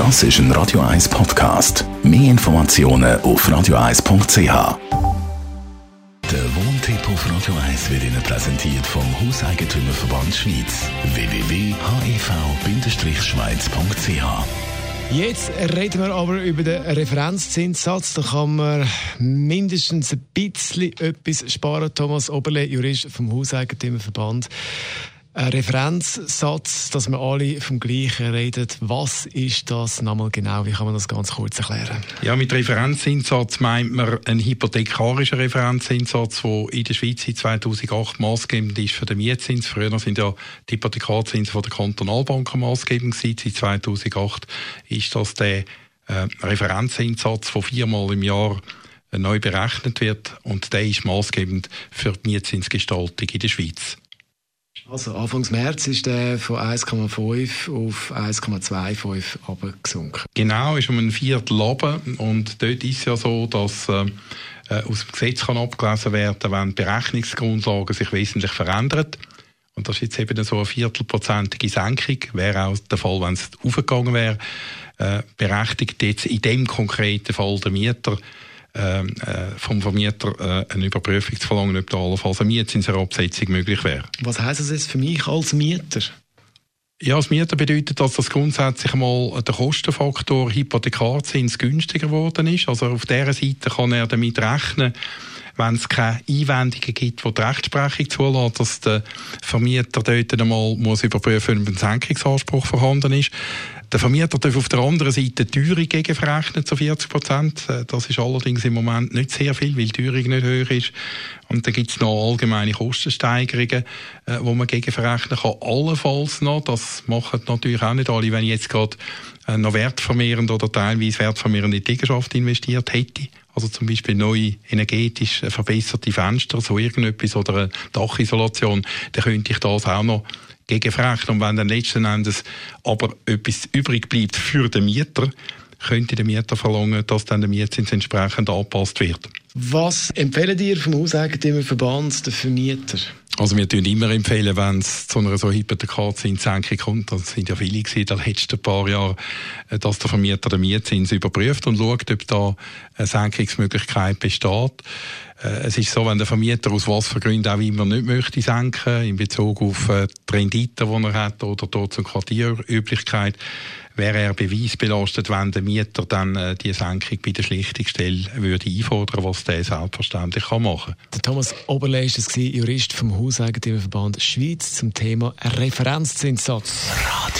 Das ist ein Radio 1 Podcast. Mehr Informationen auf radio1.ch. Der Wohntipp auf Radio 1 wird Ihnen präsentiert vom Hauseigentümerverband Schweiz. www.hev-schweiz.ch Jetzt reden wir aber über den Referenzzinssatz. Da kann man mindestens ein bisschen etwas sparen. Thomas Oberle, Jurist vom Hauseigentümerverband Referenzsatz, dass wir alle vom Gleichen reden. Was ist das nochmal genau? Wie kann man das ganz kurz erklären? Ja, mit Referenzinsatz meint man einen hypothekarischen Referenzinsatz, der in der Schweiz seit 2008 maßgebend ist für den Mietzins. Früher sind ja die Hypothekarzinsen von der Kantonalbanken maßgebend. Seit 2008 ist das der äh, Referenzinsatz, der viermal im Jahr äh, neu berechnet wird und der ist maßgebend für die Mietzinsgestaltung in der Schweiz. Also Anfangs März ist der von 1,5 auf 1,25 abgesunken. Genau, ist um ein Viertel runter. Und dort ist es ja so, dass äh, äh, aus dem Gesetz kann abgelesen werden, wenn die Berechnungsgrundlagen sich wesentlich verändern. Und das ist jetzt eben so eine viertelprozentige Senkung. Wäre auch der Fall, wenn es aufgegangen wäre. Äh, berechtigt jetzt in dem konkreten Fall der Mieter ähm, äh, vom Vermieter äh, eine Überprüfung zu verlangen, ob da allenfalls eine Mietzinsabsetzung möglich wäre. Was heisst das jetzt für mich als Mieter? Ja, als Mieter bedeutet das, dass grundsätzlich mal der Kostenfaktor Hypothekarzins günstiger geworden ist. Also auf dieser Seite kann er damit rechnen, wenn es keine Einwendungen gibt, die die Rechtsprechung zulässt, dass der Vermieter dort einmal muss überprüfen, ob ein Senkungsanspruch vorhanden ist. Der Vermieter darf auf der anderen Seite die Teuerung gegenverrechnen zu 40 Prozent. Äh, das ist allerdings im Moment nicht sehr viel, weil die Teuerung nicht höher ist. Und dann gibt es noch allgemeine Kostensteigerungen, äh, wo man gegenverrechnen kann. Allenfalls noch, das machen natürlich auch nicht alle, wenn ich jetzt gerade äh, noch wertvermehrend oder teilweise wertvermehrende Liegenschaft investiert hätte. Also zum Beispiel neue energetisch verbesserte Fenster, so irgendetwas oder eine Dachisolation, dann könnte ich das auch noch gegenverrechnen. Und wenn dann letzten Endes aber etwas übrig bleibt für den Mieter, könnte der Mieter verlangen, dass dann der Mietzins entsprechend angepasst wird. Was empfehlen dir vom Hauseigentümerverband den Vermieter? Also wir empfehlen immer empfehlen, wenn es zu einer so Hypothekarzinssenkung kommt, das sind ja viele gewesen in den letzten paar Jahren, äh, dass der Vermieter den Mietzins überprüft und schaut, ob da eine Senkungsmöglichkeit besteht. Äh, es ist so, wenn der Vermieter aus was für Gründen auch immer nicht möchte senken, in Bezug auf äh, die Rendite, die er hat, oder dort zur Quartierüblichkeit, wäre er beweisbelastet, wenn der Mieter dann äh, die Senkung bei der Schlichtungsstelle würde einfordern, was der selbstverständlich kann machen kann. Der Thomas Oberle ist das Jurist vom Hauseigentümerverband Schweiz zum Thema Referenzzinssatz. Radio